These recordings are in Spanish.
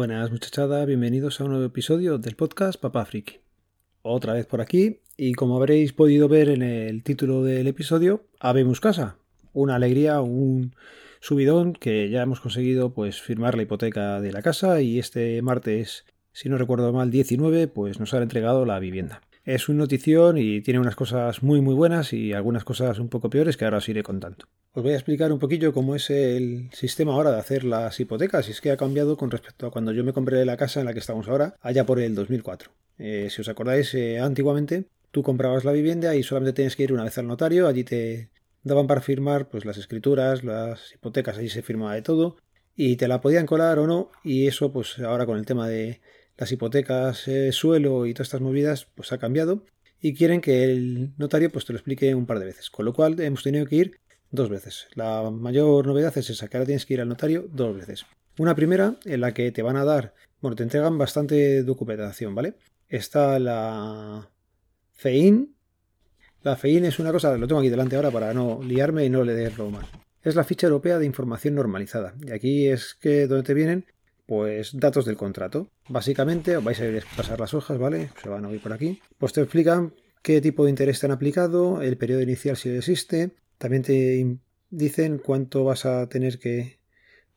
Buenas muchachada, bienvenidos a un nuevo episodio del podcast Papá Friki. Otra vez por aquí, y como habréis podido ver en el título del episodio, habemos casa. Una alegría, un subidón que ya hemos conseguido pues firmar la hipoteca de la casa y este martes, si no recuerdo mal, 19, pues nos han entregado la vivienda. Es una notición y tiene unas cosas muy muy buenas y algunas cosas un poco peores que ahora os iré contando. Os voy a explicar un poquillo cómo es el sistema ahora de hacer las hipotecas y es que ha cambiado con respecto a cuando yo me compré la casa en la que estamos ahora, allá por el 2004. Eh, si os acordáis, eh, antiguamente tú comprabas la vivienda y solamente tenías que ir una vez al notario, allí te daban para firmar pues las escrituras, las hipotecas, allí se firmaba de todo y te la podían colar o no y eso pues ahora con el tema de las hipotecas, eh, suelo y todas estas movidas pues ha cambiado y quieren que el notario pues te lo explique un par de veces, con lo cual hemos tenido que ir dos veces. La mayor novedad es esa, que ahora tienes que ir al notario dos veces. Una primera en la que te van a dar, bueno, te entregan bastante documentación, ¿vale? Está la FEIN. La FEIN es una cosa, lo tengo aquí delante ahora para no liarme y no leerlo mal. Es la ficha europea de información normalizada. Y aquí es que donde te vienen, pues datos del contrato. Básicamente, vais a ir a pasar las hojas, ¿vale? Se van a oír por aquí. Pues te explican qué tipo de interés te han aplicado, el periodo inicial si existe, también te dicen cuánto vas a tener que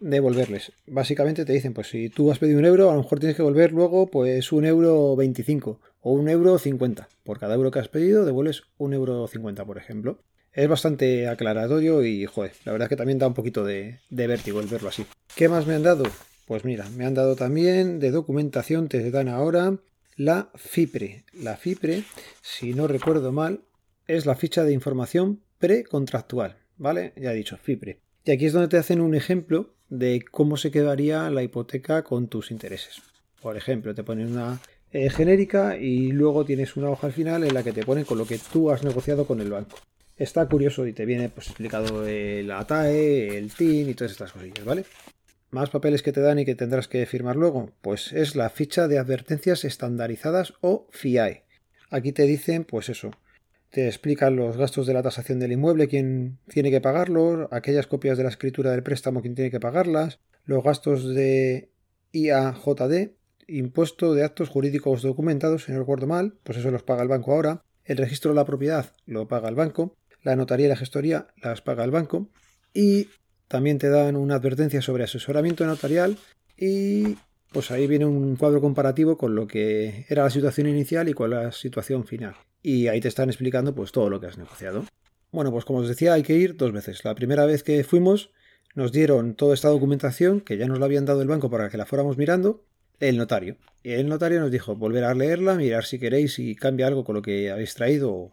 devolverles. Básicamente te dicen, pues si tú has pedido un euro, a lo mejor tienes que devolver luego pues un euro 25 o un euro 50. Por cada euro que has pedido devuelves un euro 50, por ejemplo. Es bastante aclaratorio y, joder, la verdad es que también da un poquito de, de vértigo el verlo así. ¿Qué más me han dado? Pues mira, me han dado también de documentación, te dan ahora la FIPRE. La FIPRE, si no recuerdo mal, es la ficha de información precontractual, ¿vale? Ya he dicho, FIPRE. Y aquí es donde te hacen un ejemplo de cómo se quedaría la hipoteca con tus intereses. Por ejemplo, te ponen una eh, genérica y luego tienes una hoja al final en la que te ponen con lo que tú has negociado con el banco. Está curioso y te viene pues explicado el ATAE, el TIN y todas estas cosillas, ¿vale? Más papeles que te dan y que tendrás que firmar luego, pues es la ficha de advertencias estandarizadas o FIAE. Aquí te dicen, pues eso, te explican los gastos de la tasación del inmueble, quién tiene que pagarlos, aquellas copias de la escritura del préstamo, quién tiene que pagarlas, los gastos de IAJD, impuesto de actos jurídicos documentados, si no recuerdo mal, pues eso los paga el banco ahora, el registro de la propiedad lo paga el banco, la notaría y la gestoría las paga el banco, y también te dan una advertencia sobre asesoramiento notarial y pues ahí viene un cuadro comparativo con lo que era la situación inicial y con la situación final y ahí te están explicando pues todo lo que has negociado. Bueno, pues como os decía, hay que ir dos veces. La primera vez que fuimos nos dieron toda esta documentación que ya nos la habían dado el banco para que la fuéramos mirando, el notario. Y el notario nos dijo volver a leerla, mirar si queréis si cambia algo con lo que habéis traído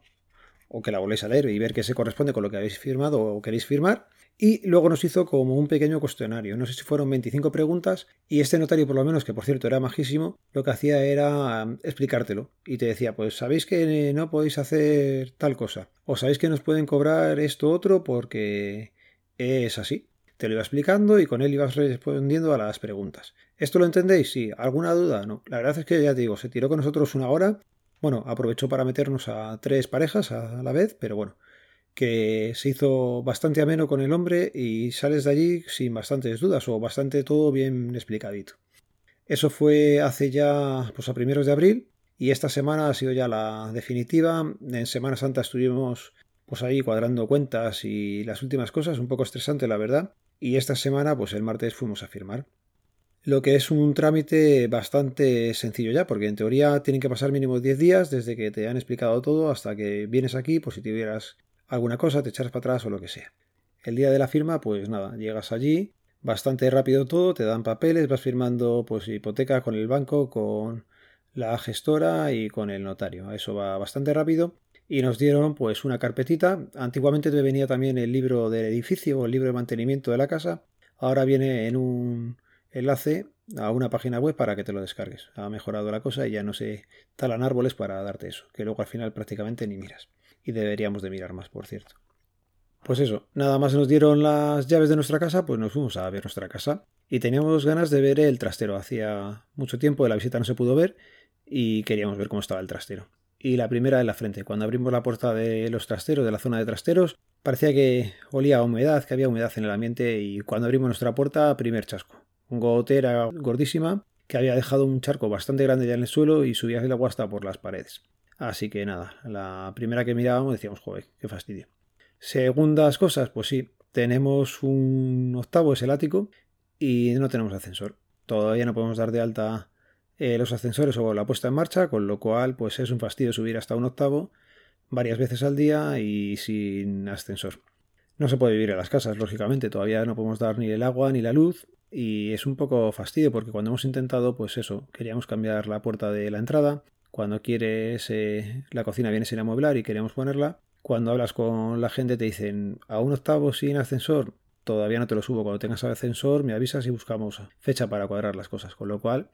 o que la volvéis a leer y ver qué se corresponde con lo que habéis firmado o queréis firmar. Y luego nos hizo como un pequeño cuestionario. No sé si fueron 25 preguntas. Y este notario, por lo menos, que por cierto era majísimo, lo que hacía era um, explicártelo. Y te decía, pues sabéis que no podéis hacer tal cosa. O sabéis que nos pueden cobrar esto otro porque es así. Te lo iba explicando y con él ibas respondiendo a las preguntas. ¿Esto lo entendéis? Sí. ¿Alguna duda? No. La verdad es que ya te digo, se tiró con nosotros una hora. Bueno, aprovechó para meternos a tres parejas a la vez, pero bueno, que se hizo bastante ameno con el hombre y sales de allí sin bastantes dudas o bastante todo bien explicadito. Eso fue hace ya pues a primeros de abril y esta semana ha sido ya la definitiva. En Semana Santa estuvimos pues ahí cuadrando cuentas y las últimas cosas, un poco estresante la verdad, y esta semana pues el martes fuimos a firmar. Lo que es un trámite bastante sencillo ya, porque en teoría tienen que pasar mínimo 10 días desde que te han explicado todo hasta que vienes aquí, por si tuvieras alguna cosa, te echas para atrás o lo que sea. El día de la firma, pues nada, llegas allí, bastante rápido todo, te dan papeles, vas firmando pues hipoteca con el banco, con la gestora y con el notario. Eso va bastante rápido. Y nos dieron pues una carpetita. Antiguamente te venía también el libro del edificio o el libro de mantenimiento de la casa. Ahora viene en un enlace a una página web para que te lo descargues. Ha mejorado la cosa y ya no se talan árboles para darte eso, que luego al final prácticamente ni miras y deberíamos de mirar más, por cierto. Pues eso, nada más nos dieron las llaves de nuestra casa, pues nos fuimos a ver nuestra casa y teníamos ganas de ver el trastero. Hacía mucho tiempo de la visita no se pudo ver y queríamos ver cómo estaba el trastero. Y la primera en la frente, cuando abrimos la puerta de los trasteros, de la zona de trasteros, parecía que olía a humedad, que había humedad en el ambiente y cuando abrimos nuestra puerta, primer chasco. gotera gordísima que había dejado un charco bastante grande ya en el suelo y subía el agua hasta por las paredes. Así que nada, la primera que mirábamos decíamos, joder, qué fastidio. Segundas cosas, pues sí, tenemos un octavo, es el ático, y no tenemos ascensor. Todavía no podemos dar de alta eh, los ascensores o la puesta en marcha, con lo cual pues es un fastidio subir hasta un octavo varias veces al día y sin ascensor. No se puede vivir en las casas, lógicamente, todavía no podemos dar ni el agua ni la luz y es un poco fastidio porque cuando hemos intentado, pues eso, queríamos cambiar la puerta de la entrada, cuando quieres eh, la cocina viene sin amueblar y queremos ponerla, cuando hablas con la gente te dicen a un octavo sin ascensor, todavía no te lo subo, cuando tengas ascensor me avisas y buscamos fecha para cuadrar las cosas, con lo cual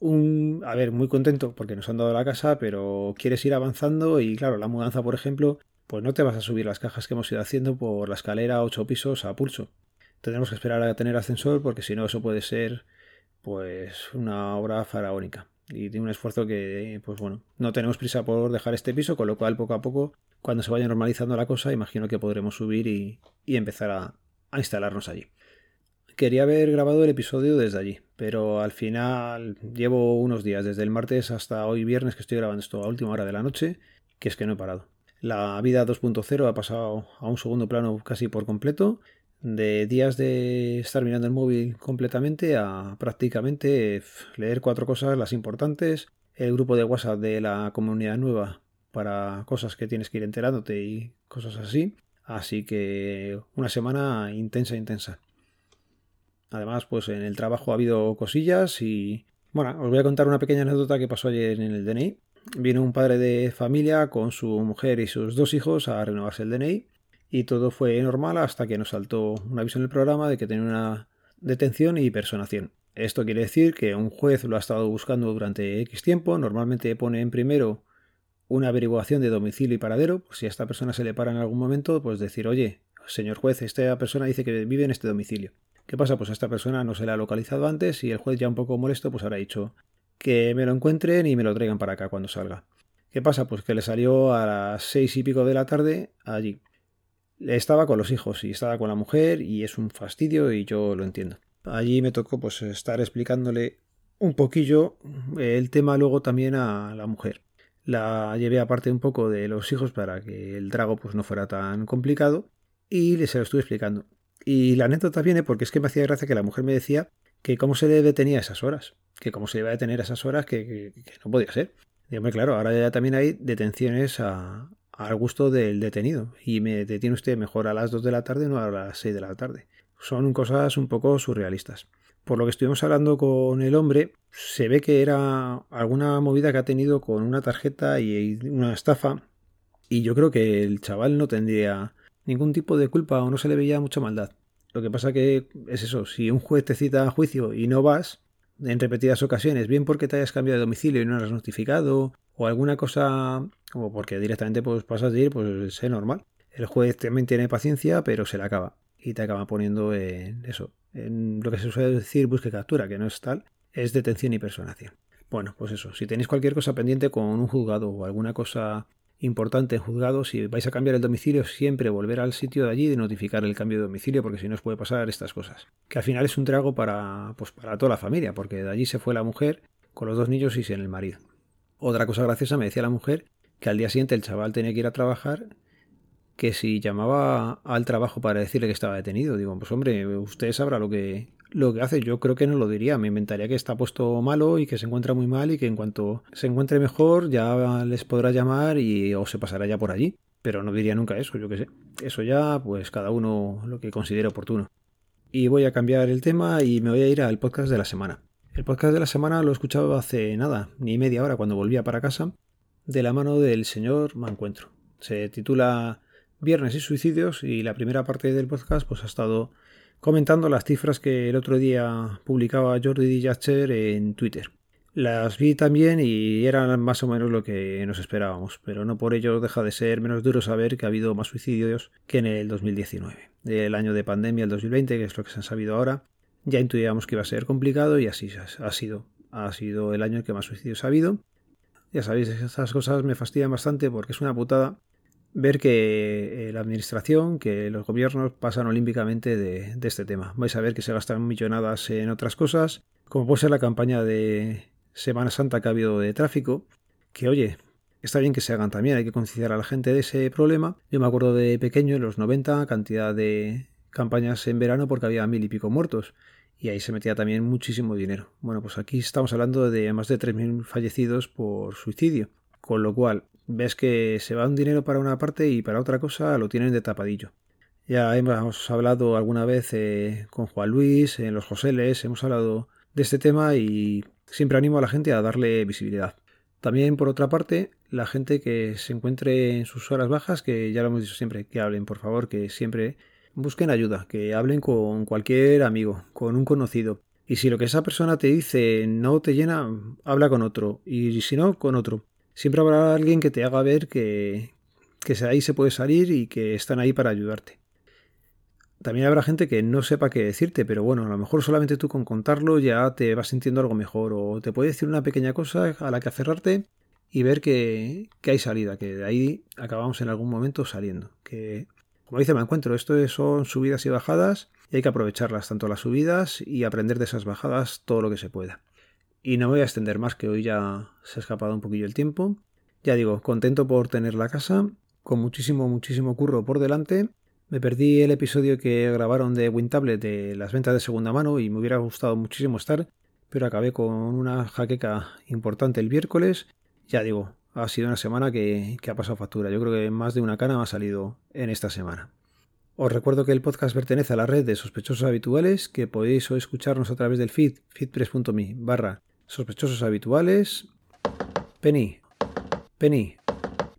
un, a ver, muy contento porque nos han dado la casa, pero quieres ir avanzando y claro, la mudanza, por ejemplo, pues no te vas a subir las cajas que hemos ido haciendo por la escalera ocho pisos a pulso. Tendremos que esperar a tener ascensor porque si no eso puede ser pues una obra faraónica y de un esfuerzo que pues bueno, no tenemos prisa por dejar este piso, con lo cual poco a poco cuando se vaya normalizando la cosa, imagino que podremos subir y, empezar a instalarnos allí. Quería haber grabado el episodio desde allí, pero al final llevo unos días, desde el martes hasta hoy viernes que estoy grabando esto a última hora de la noche, que es que no he parado. La vida 2.0 ha pasado a un segundo plano casi por completo, de días de estar mirando el móvil completamente a prácticamente leer cuatro cosas las importantes, el grupo de WhatsApp de la comunidad nueva para cosas que tienes que ir enterándote y cosas así. Así que una semana intensa, intensa. Además, pues en el trabajo ha habido cosillas y... Bueno, os voy a contar una pequeña anécdota que pasó ayer en el DNI. Vino un padre de familia con su mujer y sus dos hijos a renovarse el DNI y todo fue normal hasta que nos saltó un aviso en el programa de que tenía una detención y personación. Esto quiere decir que un juez lo ha estado buscando durante X tiempo, normalmente pone en primero una averiguación de domicilio y paradero, si a esta persona se le para en algún momento, pues decir, oye, señor juez, esta persona dice que vive en este domicilio. ¿Qué pasa? Pues a esta persona no se le ha localizado antes y el juez ya un poco molesto pues habrá dicho que me lo encuentren y me lo traigan para acá cuando salga. ¿Qué pasa? Pues que le salió a las seis y pico de la tarde allí. Estaba con los hijos y estaba con la mujer y es un fastidio y yo lo entiendo. Allí me tocó pues estar explicándole un poquillo el tema luego también a la mujer. La llevé aparte un poco de los hijos para que el trago pues no fuera tan complicado y se lo estuve explicando. Y la anécdota viene porque es que me hacía gracia que la mujer me decía que cómo se le detenía esas horas, que cómo se iba a detener esas horas que, no podía ser. Dígame, claro, ahora ya también hay detenciones a, al gusto del detenido y me detiene usted mejor a las 2 de la tarde no a las 6 de la tarde. Son cosas un poco surrealistas. Por lo que estuvimos hablando con el hombre, se ve que era alguna movida que ha tenido con una tarjeta y una estafa y yo creo que el chaval no tendría ningún tipo de culpa o no se le veía mucha maldad. Lo que pasa que es eso, si un juez te cita a juicio y no vas en repetidas ocasiones, bien porque te hayas cambiado de domicilio y no lo has notificado, o alguna cosa, o porque directamente pues pasas de ir, pues es normal. El juez también tiene paciencia, pero se le acaba. Y te acaba poniendo en eso, en lo que se suele decir busque captura, que no es tal, es detención y personación. Bueno, pues eso, si tenéis cualquier cosa pendiente con un juzgado o alguna cosa importante en juzgado, si vais a cambiar el domicilio, siempre volver al sitio de allí y notificar el cambio de domicilio, porque si no os puede pasar estas cosas. Que al final es un trago para, pues, para toda la familia, porque de allí se fue la mujer con los dos niños y sin el marido. Otra cosa graciosa me decía la mujer que al día siguiente el chaval tenía que ir a trabajar, que si llamaba al trabajo para decirle que estaba detenido, digo, pues hombre, usted sabrá lo que, lo que hace, yo creo que no lo diría. Me inventaría que está puesto malo y que se encuentra muy mal y que en cuanto se encuentre mejor ya les podrá llamar y o se pasará ya por allí. Pero no diría nunca eso, yo qué sé. Eso ya, pues cada uno lo que considere oportuno. Y voy a cambiar el tema y me voy a ir al podcast de la semana. El podcast de la semana lo he escuchado hace nada, ni media hora cuando volvía para casa, de la mano del señor Mancuentro. Se titula Viernes y suicidios y la primera parte del podcast pues ha estado comentando las cifras que el otro día publicaba Jordi Dillacher en Twitter. Las vi también y eran más o menos lo que nos esperábamos, pero no por ello deja de ser menos duro saber que ha habido más suicidios que en el 2019. El año de pandemia, el 2020, que es lo que se ha sabido ahora, ya intuíamos que iba a ser complicado y así ha sido. Ha sido el año en que más suicidios ha habido. Ya sabéis, estas cosas me fastidian bastante porque es una putada ver que eh, la administración, que los gobiernos pasan olímpicamente de, de, este tema. Vais a ver que se gastan millonadas en otras cosas, como puede ser la campaña de Semana Santa que ha habido de tráfico, que oye, está bien que se hagan también, hay que concienciar a la gente de ese problema. Yo me acuerdo de pequeño, en los 90, cantidad de campañas en verano porque había mil y pico muertos y ahí se metía también muchísimo dinero. Bueno, pues aquí estamos hablando de más de 3.000 fallecidos por suicidio, con lo cual ves que se va un dinero para una parte y para otra cosa lo tienen de tapadillo. Ya hemos hablado alguna vez eh, con Juan Luis, en los Joseles, hemos hablado de este tema y siempre animo a la gente a darle visibilidad. También, por otra parte, la gente que se encuentre en sus horas bajas, que ya lo hemos dicho siempre, que hablen, por favor, que siempre busquen ayuda, que hablen con cualquier amigo, con un conocido. Y si lo que esa persona te dice no te llena, habla con otro. Y si no, con otro. Siempre habrá alguien que te haga ver que, que ahí se puede salir y que están ahí para ayudarte. También habrá gente que no sepa qué decirte, pero bueno, a lo mejor solamente tú con contarlo ya te vas sintiendo algo mejor o te puede decir una pequeña cosa a la que aferrarte y ver que, que hay salida, que de ahí acabamos en algún momento saliendo, que como dice me encuentro, esto son subidas y bajadas y hay que aprovecharlas, tanto las subidas y aprender de esas bajadas todo lo que se pueda. Y no me voy a extender más, que hoy ya se ha escapado un poquillo el tiempo. Ya digo, contento por tener la casa, con muchísimo, muchísimo curro por delante. Me perdí el episodio que grabaron de WinTablet de las ventas de segunda mano y me hubiera gustado muchísimo estar, pero acabé con una jaqueca importante el miércoles. Ya digo, ha sido una semana que, ha pasado factura. Yo creo que más de una cana me ha salido en esta semana. Os recuerdo que el podcast pertenece a la red de sospechosos habituales, que podéis escucharnos a través del feed, feedpress.me barra sospechosos habituales. Penny, Penny,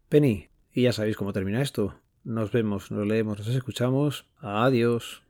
Penny. Y ya sabéis cómo termina esto. Nos vemos, nos leemos, nos escuchamos. Adiós.